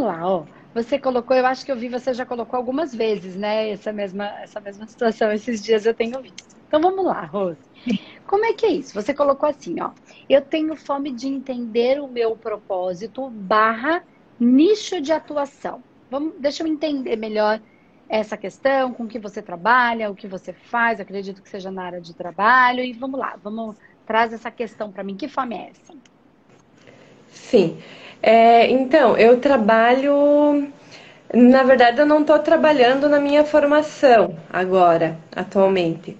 vamos lá, ó. Você colocou, eu acho que eu vi, você já colocou algumas vezes, né? Essa mesma, essa mesma situação, esses dias eu tenho visto. Então vamos lá, Rose. Como é que é isso? Você colocou assim, ó. Eu tenho fome de entender o meu propósito barra nicho de atuação. Vamos, deixa eu entender melhor essa questão, com o que você trabalha, o que você faz, acredito que seja na área de trabalho. E vamos lá, vamos traz essa questão para mim. Que fome é essa? Sim. É, então, eu trabalho. Na verdade, eu não estou trabalhando na minha formação agora, atualmente.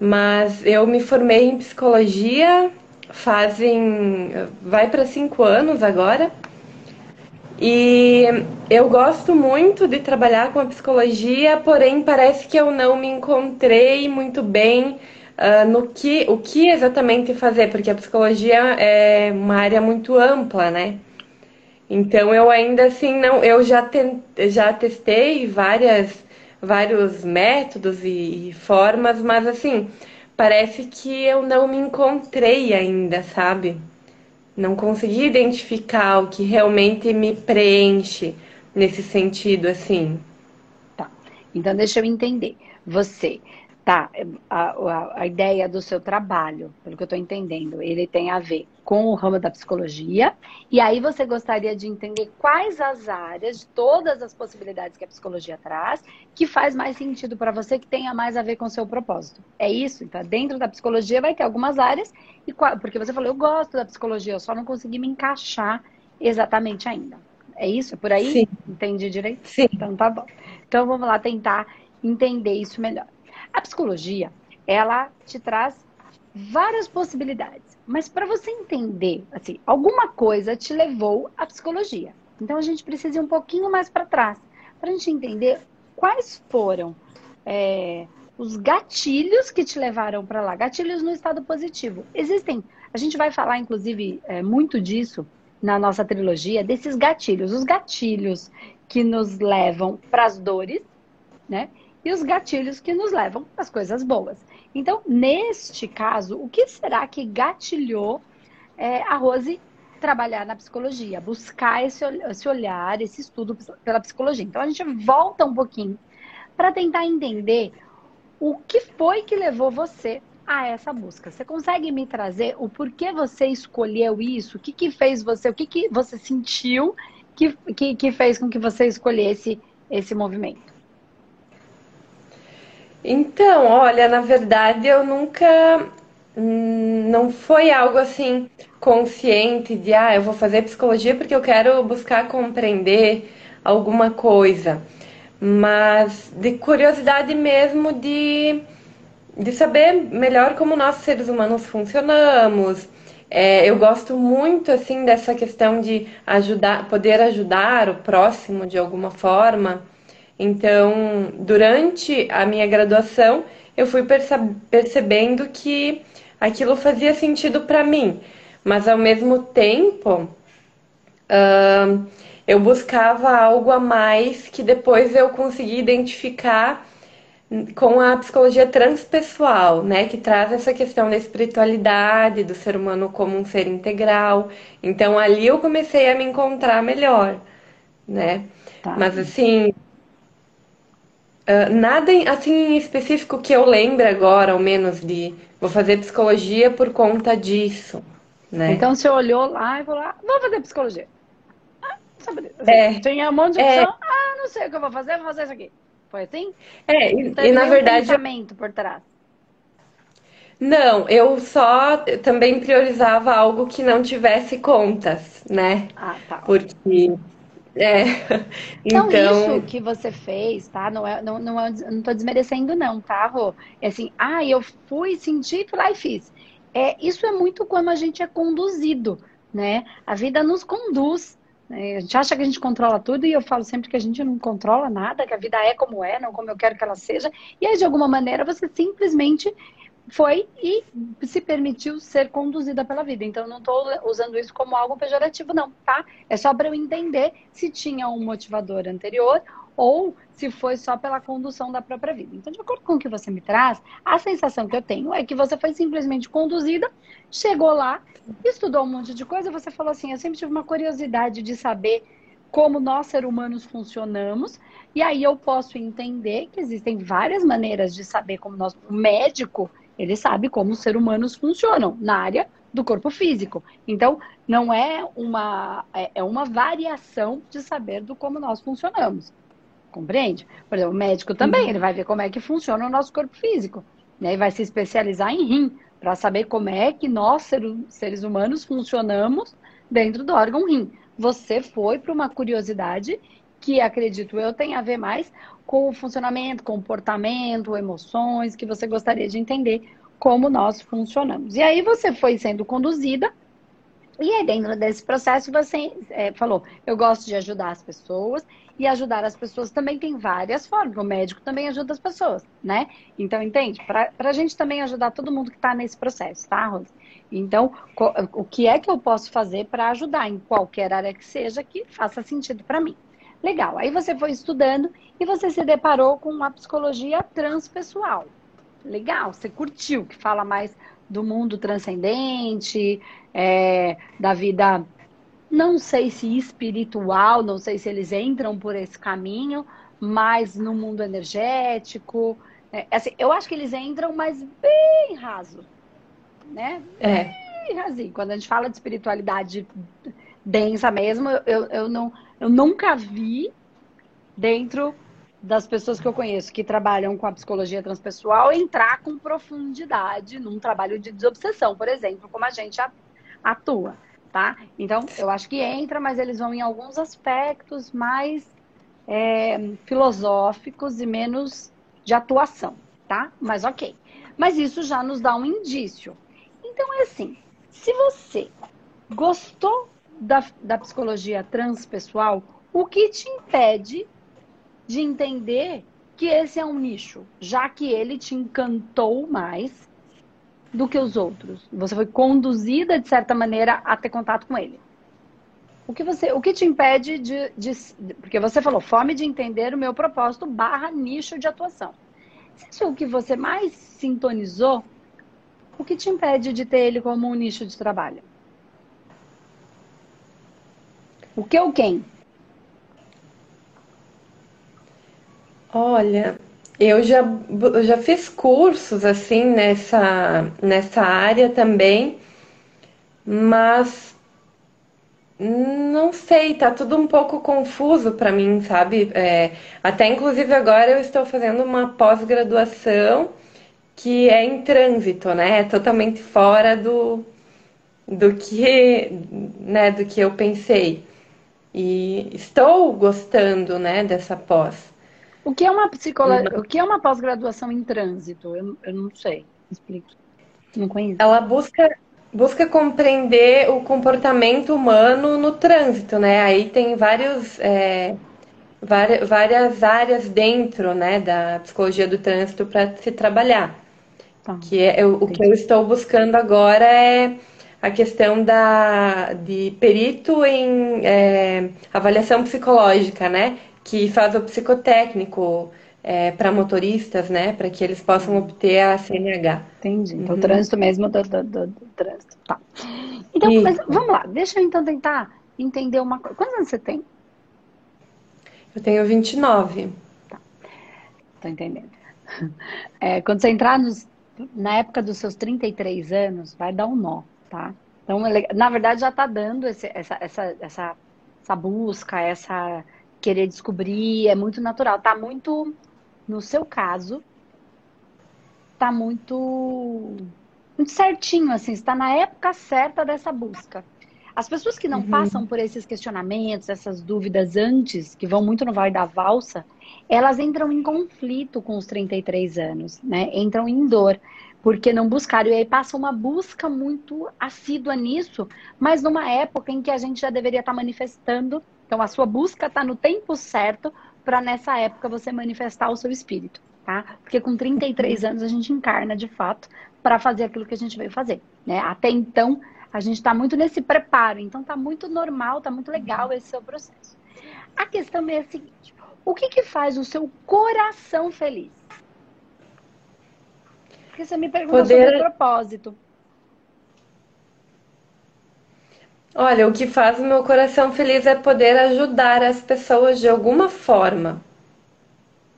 Mas eu me formei em psicologia fazem. vai para cinco anos agora. E eu gosto muito de trabalhar com a psicologia, porém parece que eu não me encontrei muito bem uh, no que, o que exatamente fazer, porque a psicologia é uma área muito ampla, né? Então eu ainda assim não, eu já, te, já testei várias, vários métodos e, e formas, mas assim, parece que eu não me encontrei ainda, sabe? Não consegui identificar o que realmente me preenche nesse sentido, assim. Tá. Então deixa eu entender. Você Tá, a, a, a, ideia do seu trabalho, pelo que eu estou entendendo, ele tem a ver com o ramo da psicologia. E aí você gostaria de entender quais as áreas, de todas as possibilidades que a psicologia traz, que faz mais sentido para você, que tenha mais a ver com o seu propósito. É isso? Então, dentro da psicologia vai ter algumas áreas, e porque você falou, eu gosto da psicologia, eu só não consegui me encaixar exatamente ainda. É isso? É por aí? Sim. Entendi direito? Sim. Então tá bom. Então vamos lá tentar entender isso melhor. A psicologia, ela te traz várias possibilidades, mas para você entender, assim, alguma coisa te levou à psicologia. Então a gente precisa ir um pouquinho mais para trás, para a gente entender quais foram é, os gatilhos que te levaram para lá, gatilhos no estado positivo. Existem, a gente vai falar inclusive é, muito disso na nossa trilogia, desses gatilhos, os gatilhos que nos levam para as dores, né? E os gatilhos que nos levam às coisas boas. Então, neste caso, o que será que gatilhou é, a Rose trabalhar na psicologia, buscar esse, esse olhar, esse estudo pela psicologia? Então, a gente volta um pouquinho para tentar entender o que foi que levou você a essa busca. Você consegue me trazer o porquê você escolheu isso? O que, que fez você? O que, que você sentiu que, que, que fez com que você escolhesse esse movimento? Então, olha, na verdade eu nunca. Hum, não foi algo assim consciente de, ah, eu vou fazer psicologia porque eu quero buscar compreender alguma coisa. Mas de curiosidade mesmo de, de saber melhor como nós seres humanos funcionamos. É, eu gosto muito assim dessa questão de ajudar, poder ajudar o próximo de alguma forma. Então, durante a minha graduação, eu fui percebendo que aquilo fazia sentido para mim, mas ao mesmo tempo uh, eu buscava algo a mais que depois eu consegui identificar com a psicologia transpessoal, né, que traz essa questão da espiritualidade, do ser humano como um ser integral. Então ali eu comecei a me encontrar melhor, né? Tá. Mas assim, Uh, nada assim específico que eu lembre agora, ao menos, de vou fazer psicologia por conta disso. Né? Então você olhou lá e falou, ah, vou fazer psicologia. Ah, sabe, assim, é, tinha um monte de é. opção, é, ah, não sei o que eu vou fazer, vou fazer isso aqui. Foi assim? É, e, então, e na verdade. Um pensamento por trás. Não, eu só também priorizava algo que não tivesse contas, né? Ah, tá. Porque é. Então, então, isso que você fez, tá? Não é, não, não, é, não tô desmerecendo, não, tá, Rô? É assim, ah, eu fui, senti, fui lá e fiz. É, isso é muito como a gente é conduzido, né? A vida nos conduz. Né? A gente acha que a gente controla tudo e eu falo sempre que a gente não controla nada, que a vida é como é, não como eu quero que ela seja. E aí, de alguma maneira, você simplesmente foi e se permitiu ser conduzida pela vida. Então, não estou usando isso como algo pejorativo, não, tá? É só para eu entender se tinha um motivador anterior ou se foi só pela condução da própria vida. Então, de acordo com o que você me traz, a sensação que eu tenho é que você foi simplesmente conduzida, chegou lá, estudou um monte de coisa, você falou assim: eu sempre tive uma curiosidade de saber como nós, seres humanos, funcionamos. E aí eu posso entender que existem várias maneiras de saber como nós. O médico, ele sabe como os seres humanos funcionam na área do corpo físico. Então, não é uma, é, é uma variação de saber do como nós funcionamos. Compreende? Por exemplo, o médico também, uhum. ele vai ver como é que funciona o nosso corpo físico. Né? E vai se especializar em rim, para saber como é que nós, seres humanos, funcionamos dentro do órgão rim. Você foi para uma curiosidade que, acredito eu, tem a ver mais com o funcionamento, comportamento, emoções, que você gostaria de entender como nós funcionamos. E aí você foi sendo conduzida, e aí dentro desse processo você é, falou: eu gosto de ajudar as pessoas, e ajudar as pessoas também tem várias formas. O médico também ajuda as pessoas, né? Então, entende? Para a gente também ajudar todo mundo que está nesse processo, tá, Rose? Então, o que é que eu posso fazer para ajudar em qualquer área que seja que faça sentido para mim? Legal. Aí você foi estudando e você se deparou com a psicologia transpessoal legal, você curtiu, que fala mais do mundo transcendente, é, da vida, não sei se espiritual, não sei se eles entram por esse caminho, mas no mundo energético. É, assim, eu acho que eles entram, mas bem raso, né? É. Bem rasinho. Quando a gente fala de espiritualidade densa mesmo, eu, eu, não, eu nunca vi dentro das pessoas que eu conheço que trabalham com a psicologia transpessoal entrar com profundidade num trabalho de desobsessão, por exemplo, como a gente atua, tá? Então, eu acho que entra, mas eles vão em alguns aspectos mais é, filosóficos e menos de atuação, tá? Mas ok. Mas isso já nos dá um indício. Então, é assim, se você gostou da, da psicologia transpessoal, o que te impede de entender que esse é um nicho, já que ele te encantou mais do que os outros. Você foi conduzida de certa maneira a ter contato com ele. O que você, o que te impede de, de porque você falou fome de entender o meu propósito barra nicho de atuação. Se isso é o que você mais sintonizou, o que te impede de ter ele como um nicho de trabalho? O que ou quem? Olha, eu já, já fiz cursos assim nessa, nessa área também, mas não sei, tá tudo um pouco confuso para mim, sabe? É, até inclusive agora eu estou fazendo uma pós-graduação que é em trânsito, né? É totalmente fora do, do que, né, do que eu pensei. E estou gostando, né, dessa pós. O que é uma psicologia? O que é uma pós-graduação em trânsito? Eu, eu não sei. Explique. Não conheço. Ela busca busca compreender o comportamento humano no trânsito, né? Aí tem vários é, várias, várias áreas dentro, né, da psicologia do trânsito para se trabalhar. Tá. Que é o que eu estou buscando agora é a questão da de perito em é, avaliação psicológica, né? que faz o psicotécnico é, para motoristas, né? Para que eles possam obter a CNH. Entendi. Então, uhum. o trânsito mesmo do, do, do, do trânsito. Tá. Então, mas, vamos lá. Deixa eu então tentar entender uma coisa. Quantos anos você tem? Eu tenho 29. Tá. Tô entendendo. É, quando você entrar nos, na época dos seus 33 anos, vai dar um nó, tá? Então, na verdade, já está dando esse, essa, essa, essa, essa busca, essa querer descobrir, é muito natural. Tá muito, no seu caso, tá muito, muito certinho, assim, está na época certa dessa busca. As pessoas que não uhum. passam por esses questionamentos, essas dúvidas antes, que vão muito no vai da valsa, elas entram em conflito com os 33 anos, né? Entram em dor, porque não buscaram. E aí passa uma busca muito assídua nisso, mas numa época em que a gente já deveria estar manifestando então, a sua busca está no tempo certo para nessa época você manifestar o seu espírito, tá? Porque com 33 anos a gente encarna de fato para fazer aquilo que a gente veio fazer, né? Até então a gente está muito nesse preparo, então está muito normal, está muito legal esse seu processo. A questão é a seguinte: o que, que faz o seu coração feliz? Porque você me perguntou Poder... sobre propósito. Olha, o que faz o meu coração feliz é poder ajudar as pessoas de alguma forma.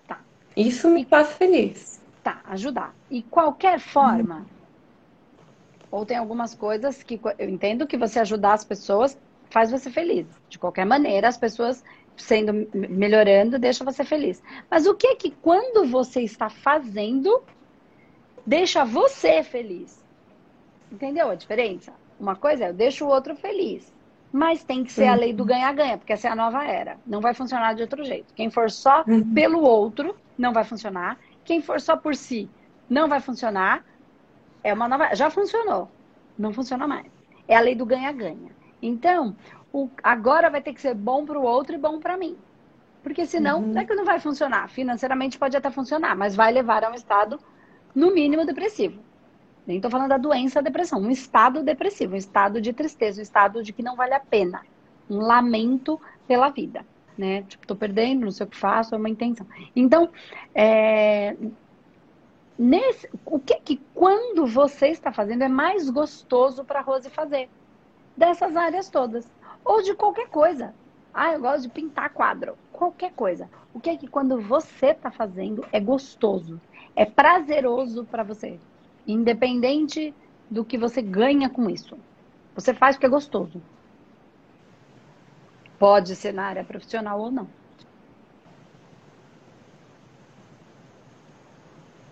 Tá. Isso me faz feliz. Tá, ajudar. E qualquer forma. Hum. Ou tem algumas coisas que eu entendo que você ajudar as pessoas faz você feliz. De qualquer maneira, as pessoas sendo melhorando deixa você feliz. Mas o que é que quando você está fazendo deixa você feliz? Entendeu a diferença? Uma coisa é eu deixo o outro feliz. Mas tem que ser uhum. a lei do ganha-ganha, porque essa é a nova era. Não vai funcionar de outro jeito. Quem for só uhum. pelo outro, não vai funcionar. Quem for só por si, não vai funcionar. É uma nova. Já funcionou. Não funciona mais. É a lei do ganha-ganha. Então, o... agora vai ter que ser bom para o outro e bom para mim. Porque senão, uhum. não é que não vai funcionar. Financeiramente pode até funcionar, mas vai levar a um estado, no mínimo, depressivo. Nem estou falando da doença, depressão. Um estado depressivo, um estado de tristeza, um estado de que não vale a pena. Um lamento pela vida. Né? Tipo, tô perdendo, não sei o que faço, é uma intenção. Então, é... Nesse... o que que quando você está fazendo é mais gostoso para Rose fazer? Dessas áreas todas. Ou de qualquer coisa. Ah, eu gosto de pintar quadro. Qualquer coisa. O que é que quando você está fazendo é gostoso? É prazeroso para você? Independente do que você ganha com isso. Você faz porque é gostoso. Pode ser na área profissional ou não.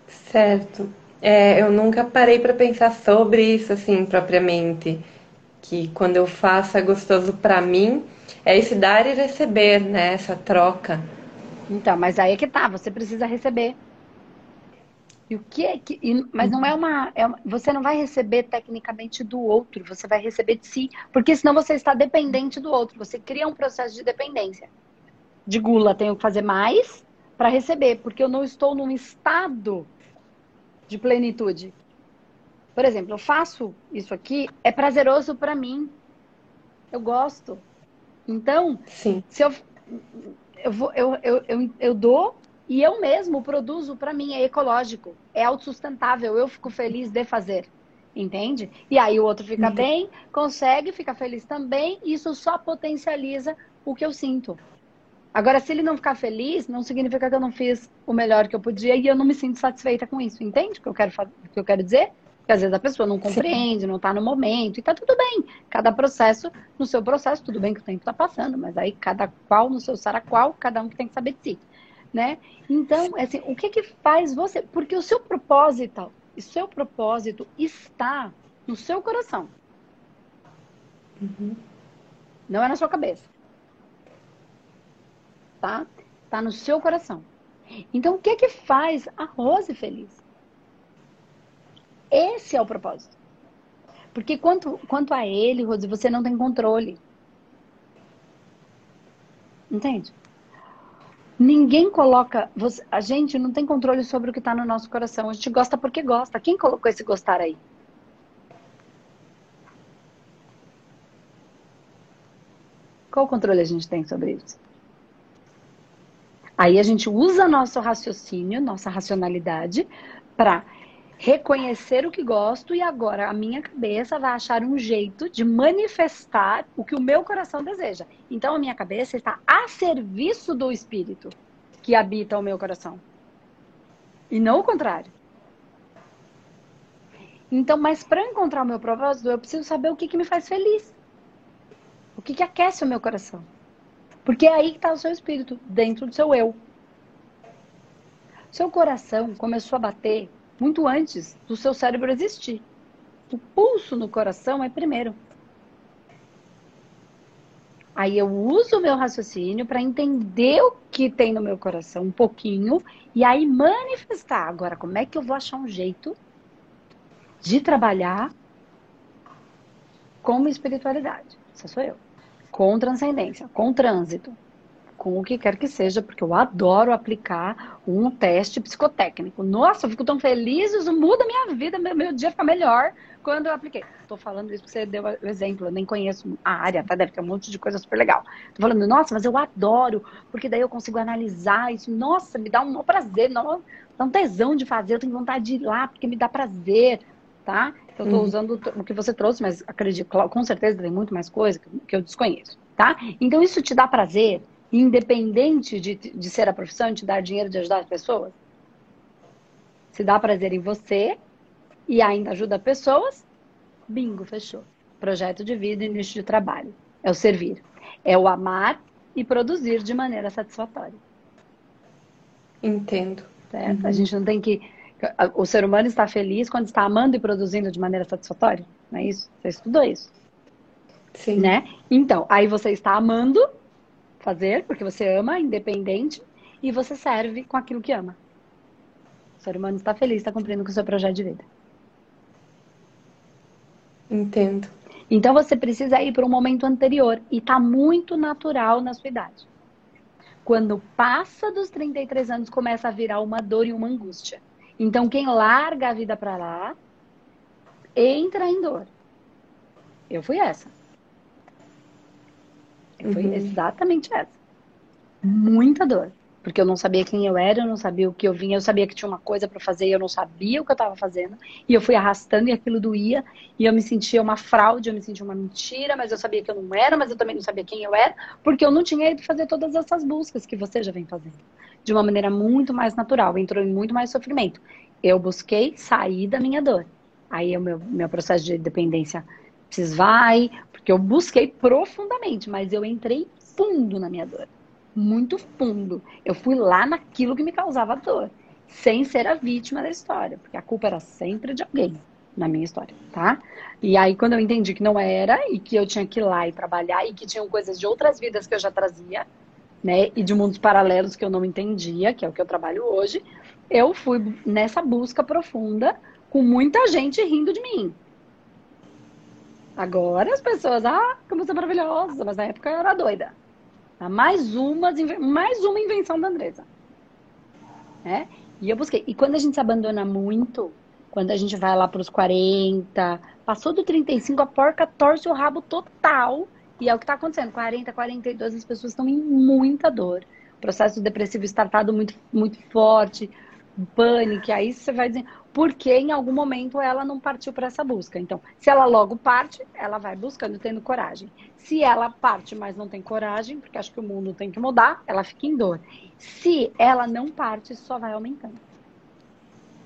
Certo. É, eu nunca parei para pensar sobre isso assim propriamente. Que quando eu faço é gostoso para mim, é esse dar e receber, né? Essa troca. Então, mas aí é que tá, você precisa receber. E o que é que. E, mas não é uma, é uma, Você não vai receber tecnicamente do outro, você vai receber de si. Porque senão você está dependente do outro. Você cria um processo de dependência. De gula, tenho que fazer mais para receber, porque eu não estou num estado de plenitude. Por exemplo, eu faço isso aqui, é prazeroso para mim. Eu gosto. Então, Sim. se eu eu, vou, eu, eu, eu, eu dou e eu mesmo produzo para mim, é ecológico, é autossustentável, eu fico feliz de fazer. Entende? E aí o outro fica uhum. bem, consegue, fica feliz também, isso só potencializa o que eu sinto. Agora, se ele não ficar feliz, não significa que eu não fiz o melhor que eu podia e eu não me sinto satisfeita com isso. Entende o que eu quero, o que eu quero dizer? Porque às vezes a pessoa não compreende, Sim. não está no momento, e tá tudo bem. Cada processo, no seu processo, tudo bem que o tempo está passando, mas aí cada qual no seu saraqual, cada um que tem que saber de si né? Então, assim, o que que faz você? Porque o seu propósito, o seu propósito está no seu coração. Uhum. Não é na sua cabeça. Tá? Tá no seu coração. Então, o que que faz a Rose feliz? Esse é o propósito. Porque quanto, quanto a ele, Rose, você não tem controle. Entende? Ninguém coloca. Você, a gente não tem controle sobre o que está no nosso coração. A gente gosta porque gosta. Quem colocou esse gostar aí? Qual controle a gente tem sobre isso? Aí a gente usa nosso raciocínio, nossa racionalidade, para reconhecer o que gosto e agora a minha cabeça vai achar um jeito de manifestar o que o meu coração deseja. Então a minha cabeça está a serviço do espírito que habita o meu coração. E não o contrário. Então, mas para encontrar o meu propósito, eu preciso saber o que, que me faz feliz. O que, que aquece o meu coração. Porque é aí que está o seu espírito, dentro do seu eu. Seu coração começou a bater muito antes do seu cérebro existir. O pulso no coração é primeiro. Aí eu uso o meu raciocínio para entender o que tem no meu coração um pouquinho e aí manifestar. Agora, como é que eu vou achar um jeito de trabalhar com espiritualidade? Essa sou eu. Com transcendência, com trânsito com o que quer que seja, porque eu adoro aplicar um teste psicotécnico. Nossa, eu fico tão feliz, isso muda minha vida, meu, meu dia fica melhor quando eu apliquei. Estou falando isso porque você deu o exemplo, eu nem conheço a área, tá? Deve ter um monte de coisa super legal. Estou falando, nossa, mas eu adoro, porque daí eu consigo analisar isso. Nossa, me dá um prazer, não, dá um tesão de fazer, eu tenho vontade de ir lá, porque me dá prazer. tá? Eu estou uhum. usando o que você trouxe, mas acredito, com certeza tem muito mais coisa que eu desconheço, tá? Então isso te dá prazer, independente de, de ser a profissão, te dar dinheiro de ajudar as pessoas? Se dá prazer em você e ainda ajuda pessoas, bingo, fechou. Projeto de vida e nicho de trabalho. É o servir. É o amar e produzir de maneira satisfatória. Entendo. Certo? Uhum. A gente não tem que. O ser humano está feliz quando está amando e produzindo de maneira satisfatória. Não é isso? Você estudou isso. Sim. Né? Então, aí você está amando fazer, porque você ama, independente, e você serve com aquilo que ama. O ser humano está feliz, está cumprindo com o seu projeto de vida. Entendo. Então você precisa ir para um momento anterior e está muito natural na sua idade. Quando passa dos 33 anos, começa a virar uma dor e uma angústia. Então quem larga a vida para lá entra em dor. Eu fui essa. Fui uhum. exatamente essa. Muita dor. Porque eu não sabia quem eu era, eu não sabia o que eu vinha, eu sabia que tinha uma coisa para fazer e eu não sabia o que eu estava fazendo. E eu fui arrastando e aquilo doía. E eu me sentia uma fraude, eu me sentia uma mentira, mas eu sabia que eu não era, mas eu também não sabia quem eu era, porque eu não tinha ido fazer todas essas buscas que você já vem fazendo. De uma maneira muito mais natural, entrou em muito mais sofrimento. Eu busquei sair da minha dor. Aí o meu, meu processo de dependência se vai, porque eu busquei profundamente, mas eu entrei fundo na minha dor muito fundo. Eu fui lá naquilo que me causava dor, sem ser a vítima da história, porque a culpa era sempre de alguém na minha história, tá? E aí quando eu entendi que não era e que eu tinha que ir lá e trabalhar e que tinham coisas de outras vidas que eu já trazia, né, e de mundos paralelos que eu não entendia, que é o que eu trabalho hoje, eu fui nessa busca profunda com muita gente rindo de mim. Agora as pessoas, ah, como você é maravilhosa, mas na época eu era doida. Tá? Mais, uma, mais uma invenção da Andresa. É? E eu busquei. E quando a gente se abandona muito, quando a gente vai lá para os 40, passou do 35, a porca torce o rabo total. E é o que está acontecendo. 40, 42, as pessoas estão em muita dor. O processo depressivo estartado muito, muito forte, pânico. Aí você vai dizer, porque em algum momento ela não partiu para essa busca. Então, se ela logo parte, ela vai buscando, tendo coragem. Se ela parte, mas não tem coragem, porque acha que o mundo tem que mudar, ela fica em dor. Se ela não parte, só vai aumentando.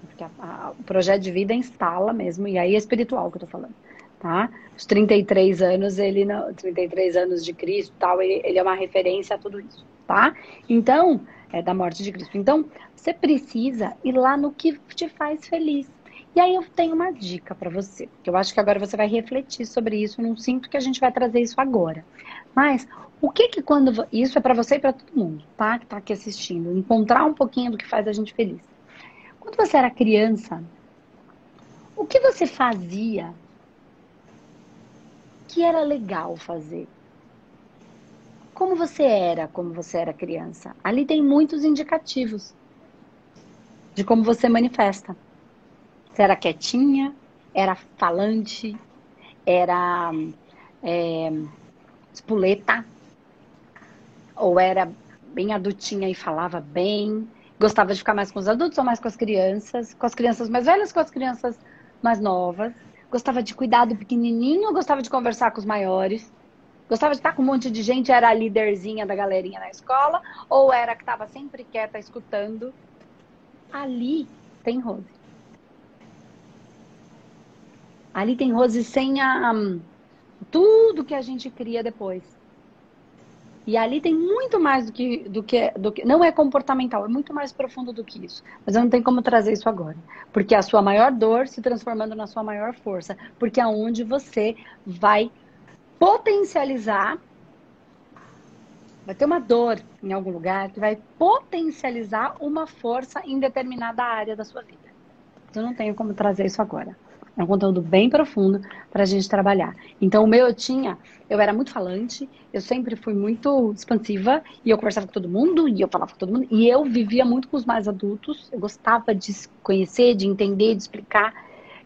Porque a, a, o projeto de vida instala mesmo, e aí é espiritual que eu tô falando. Tá? Os 33 anos, ele não, 33 anos de Cristo, tal, ele, ele é uma referência a tudo isso, tá? Então, é da morte de Cristo. Então, você precisa ir lá no que te faz feliz. E aí eu tenho uma dica para você, que eu acho que agora você vai refletir sobre isso, não sinto que a gente vai trazer isso agora. Mas o que que quando isso é para você e para todo mundo, tá? Que tá aqui assistindo, encontrar um pouquinho do que faz a gente feliz. Quando você era criança, o que você fazia que era legal fazer? como você era como você era criança. Ali tem muitos indicativos de como você manifesta. Você era quietinha, era falante, era é, espuleta, ou era bem adultinha e falava bem, gostava de ficar mais com os adultos ou mais com as crianças, com as crianças mais velhas, com as crianças mais novas, gostava de cuidar do pequenininho gostava de conversar com os maiores. Gostava de estar com um monte de gente, era a líderzinha da galerinha na escola, ou era que estava sempre quieta escutando. Ali tem Rose. Ali tem Rose sem a, um, tudo que a gente cria depois. E ali tem muito mais do que, do que, do que. Não é comportamental, é muito mais profundo do que isso. Mas eu não tenho como trazer isso agora. Porque a sua maior dor se transformando na sua maior força. Porque é onde você vai potencializar. Vai ter uma dor em algum lugar que vai potencializar uma força em determinada área da sua vida. Eu não tenho como trazer isso agora. É um conteúdo bem profundo para a gente trabalhar. Então, o meu eu tinha, eu era muito falante, eu sempre fui muito expansiva e eu conversava com todo mundo e eu falava com todo mundo e eu vivia muito com os mais adultos. Eu gostava de conhecer, de entender, de explicar.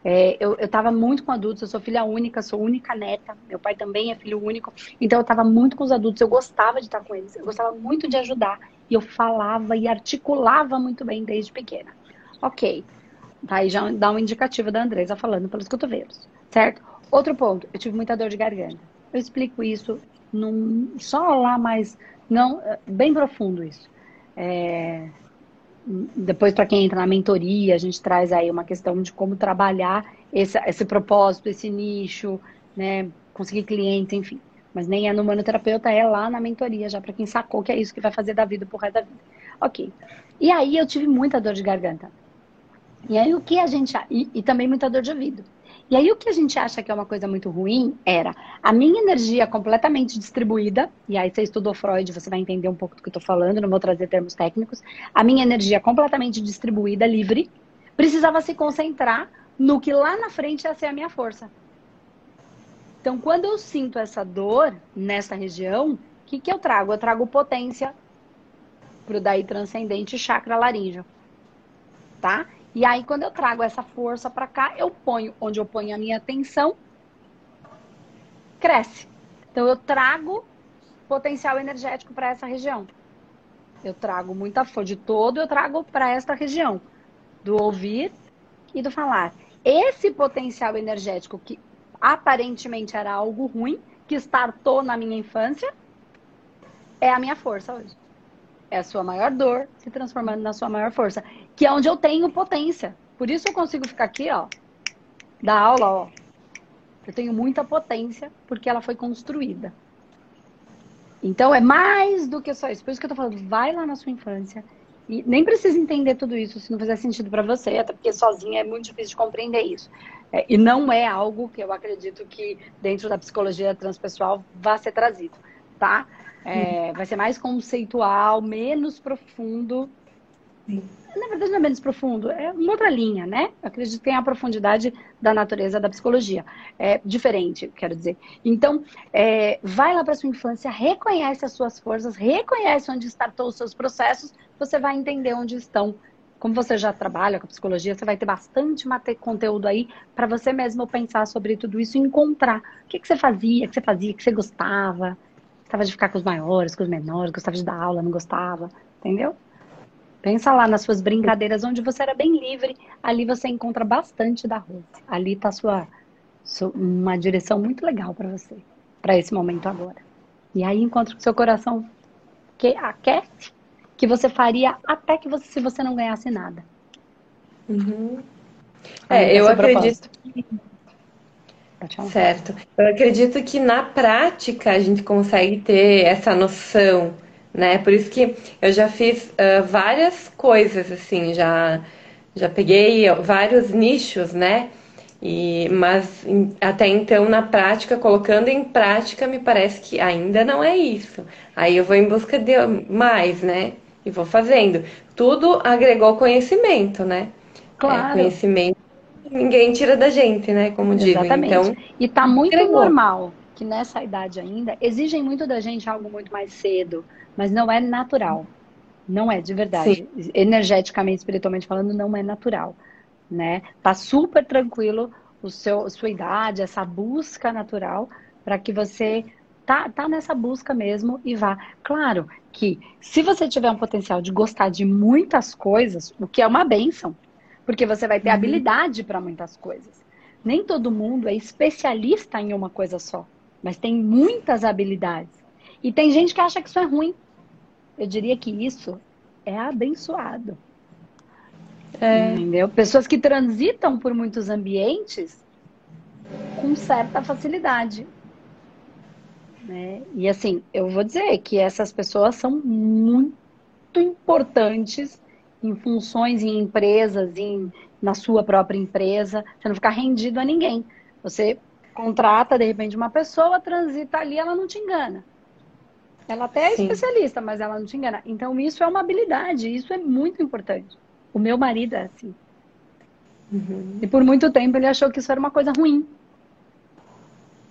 É, eu estava muito com adultos, eu sou filha única, sou única neta, meu pai também é filho único, então eu estava muito com os adultos, eu gostava de estar com eles, eu gostava muito de ajudar, e eu falava e articulava muito bem desde pequena. Ok, Tá aí já dá um indicativo da Andresa falando pelos cotovelos, certo? Outro ponto, eu tive muita dor de garganta. Eu explico isso num, só lá, mas não bem profundo isso. É, depois, para quem entra na mentoria, a gente traz aí uma questão de como trabalhar esse, esse propósito, esse nicho, né? Conseguir clientes, enfim. Mas nem é no manoterapeuta, é lá na mentoria, já para quem sacou que é isso que vai fazer da vida por resto da vida. Ok. E aí eu tive muita dor de garganta. E aí o que a gente. E, e também muita dor de ouvido. E aí o que a gente acha que é uma coisa muito ruim era a minha energia completamente distribuída, e aí você estudou Freud, você vai entender um pouco do que eu estou falando, não vou trazer termos técnicos, a minha energia completamente distribuída, livre, precisava se concentrar no que lá na frente ia ser a minha força. Então, quando eu sinto essa dor nessa região, o que, que eu trago? Eu trago potência para o daí transcendente chakra laríngeo. Tá? E aí, quando eu trago essa força para cá, eu ponho onde eu ponho a minha atenção, cresce. Então, eu trago potencial energético para essa região. Eu trago muita força de todo, eu trago para esta região do ouvir e do falar. Esse potencial energético que aparentemente era algo ruim, que startou na minha infância, é a minha força hoje é a sua maior dor se transformando na sua maior força, que é onde eu tenho potência. Por isso eu consigo ficar aqui, ó, da aula, ó. Eu tenho muita potência porque ela foi construída. Então é mais do que só isso. Por isso que eu tô falando, vai lá na sua infância. E nem precisa entender tudo isso se não fizer sentido para você, até porque sozinha é muito difícil de compreender isso. É, e não é algo que eu acredito que dentro da psicologia transpessoal vá ser trazido, tá? É, vai ser mais conceitual, menos profundo. Sim. Na verdade, não é menos profundo, é uma outra linha, né? Eu acredito que tem a profundidade da natureza da psicologia. É diferente, quero dizer. Então, é, vai lá para sua infância, reconhece as suas forças, reconhece onde startou os seus processos, você vai entender onde estão. Como você já trabalha com psicologia, você vai ter bastante conteúdo aí para você mesmo pensar sobre tudo isso e encontrar o que, que você fazia, o que você fazia, o que você gostava, Gostava de ficar com os maiores, com os menores, gostava de dar aula, não gostava, entendeu? Pensa lá nas suas brincadeiras onde você era bem livre, ali você encontra bastante da Rose. Ali está sua, sua uma direção muito legal para você, para esse momento agora. E aí encontra o seu coração que aquece, que você faria até que você, se você não ganhasse nada. Uhum. É, eu acredito que Certo. Eu acredito que na prática a gente consegue ter essa noção, né? Por isso que eu já fiz uh, várias coisas, assim, já, já peguei vários nichos, né? E, mas até então, na prática, colocando em prática, me parece que ainda não é isso. Aí eu vou em busca de mais, né? E vou fazendo. Tudo agregou conhecimento, né? Claro. É, conhecimento ninguém tira da gente, né? Como digo. Exatamente. Então, e tá muito normal que nessa idade ainda exigem muito da gente algo muito mais cedo, mas não é natural. Não é, de verdade. Sim. Energeticamente, espiritualmente falando, não é natural. Né? Tá super tranquilo o seu, sua idade, essa busca natural, para que você tá, tá nessa busca mesmo e vá. Claro que se você tiver um potencial de gostar de muitas coisas, o que é uma benção, porque você vai ter uhum. habilidade para muitas coisas. Nem todo mundo é especialista em uma coisa só, mas tem muitas habilidades. E tem gente que acha que isso é ruim. Eu diria que isso é abençoado. É. Entendeu? Pessoas que transitam por muitos ambientes com certa facilidade. Né? E assim, eu vou dizer que essas pessoas são muito importantes em funções, em empresas, em, na sua própria empresa, você não ficar rendido a ninguém. Você contrata, de repente, uma pessoa, transita ali, ela não te engana. Ela até é Sim. especialista, mas ela não te engana. Então, isso é uma habilidade, isso é muito importante. O meu marido é assim. Uhum. E por muito tempo ele achou que isso era uma coisa ruim.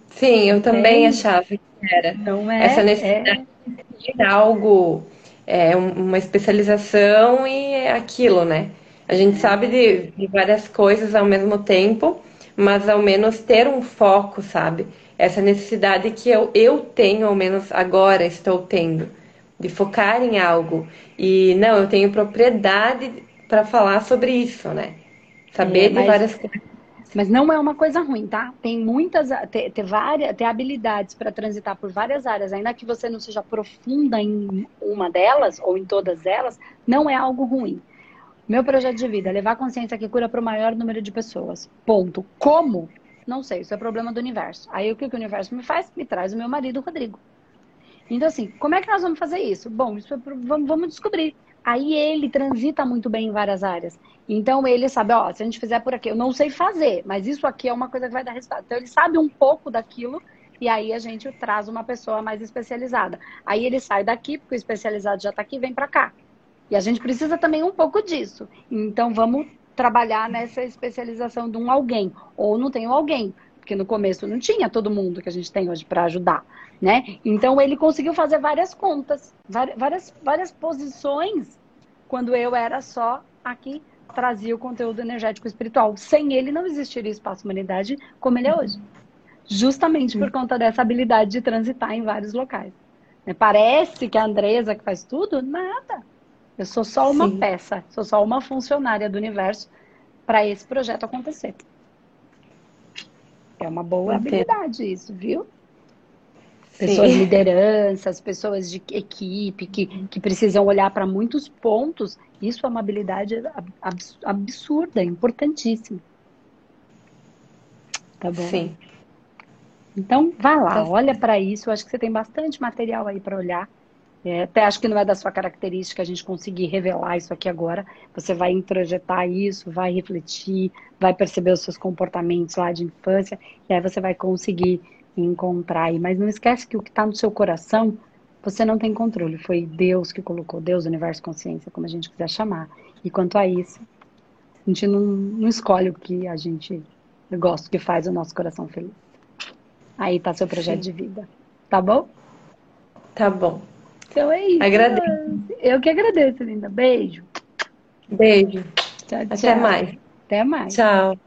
Sim, eu também é. achava que era. Não é, Essa necessidade é... de algo é, uma especialização e é aquilo, né? A gente é. sabe de, de, várias coisas ao mesmo tempo, mas ao menos ter um foco, sabe? Essa necessidade que eu, eu tenho, ao menos agora estou tendo, de focar em algo. E não, eu tenho propriedade para falar sobre isso, né? Saber É, de mas- várias coisas. Mas não é uma coisa ruim, tá? Tem muitas, ter, ter várias, ter habilidades para transitar por várias áreas, ainda que você não seja profunda em uma delas ou em todas elas, não é algo ruim. Meu projeto de vida é levar a consciência que cura para o maior número de pessoas. Ponto. Como? Não sei, isso é problema do universo. Aí o que, o universo me faz? Me traz o meu marido, Rodrigo. Então, assim, como é que nós vamos fazer isso? Bom, isso é pro- vamos, descobrir. Aí ele transita muito bem em várias áreas. Então ele sabe, ó, se a gente fizer por aqui, eu não sei fazer, mas isso aqui é uma coisa que vai dar resultado. Então ele sabe um pouco daquilo e aí a gente traz uma pessoa mais especializada. Aí ele sai daqui, porque o especializado já está aqui, vem para cá. E a gente precisa também um pouco disso. Então vamos trabalhar nessa especialização de um alguém. Ou não tem alguém, porque no começo não tinha todo mundo que a gente tem hoje para ajudar, né? Então ele conseguiu fazer várias contas, várias, várias posições, quando eu era só aqui trazia o conteúdo energético espiritual. Sem ele não existiria espaço humanidade como ele é hoje. Justamente por conta dessa habilidade de transitar em vários locais. Parece que a Andresa que faz tudo, nada. Eu sou só uma Sim. peça, sou só uma funcionária do universo para esse projeto acontecer. É uma boa habilidade isso, viu? Pessoas de Sim. lideranças, pessoas de equipe que, que precisam olhar para muitos pontos. Isso é uma habilidade ab- abs- absurda, importantíssima. Tá bom? Sim. Então, vá lá, Tá. olha para isso. Eu acho que você tem bastante material aí para olhar. É, até acho que não é da sua característica a gente conseguir revelar isso aqui agora. Você vai introjetar isso, vai refletir, vai perceber os seus comportamentos lá de infância, e aí você vai conseguir encontrar aí. Mas não esquece que o que está no seu coração, você não tem controle. Foi Deus que colocou, Deus, universo, consciência, como a gente quiser chamar. E quanto a isso, a gente não, não escolhe o que a gente gosta, o que faz o nosso coração feliz. Aí tá seu projeto Sim. de vida. Tá bom? Tá bom. Então é isso. Agradeço. Eu que agradeço, linda. Beijo. Beijo. Tchau, tchau. Até mais. Até mais. Tchau.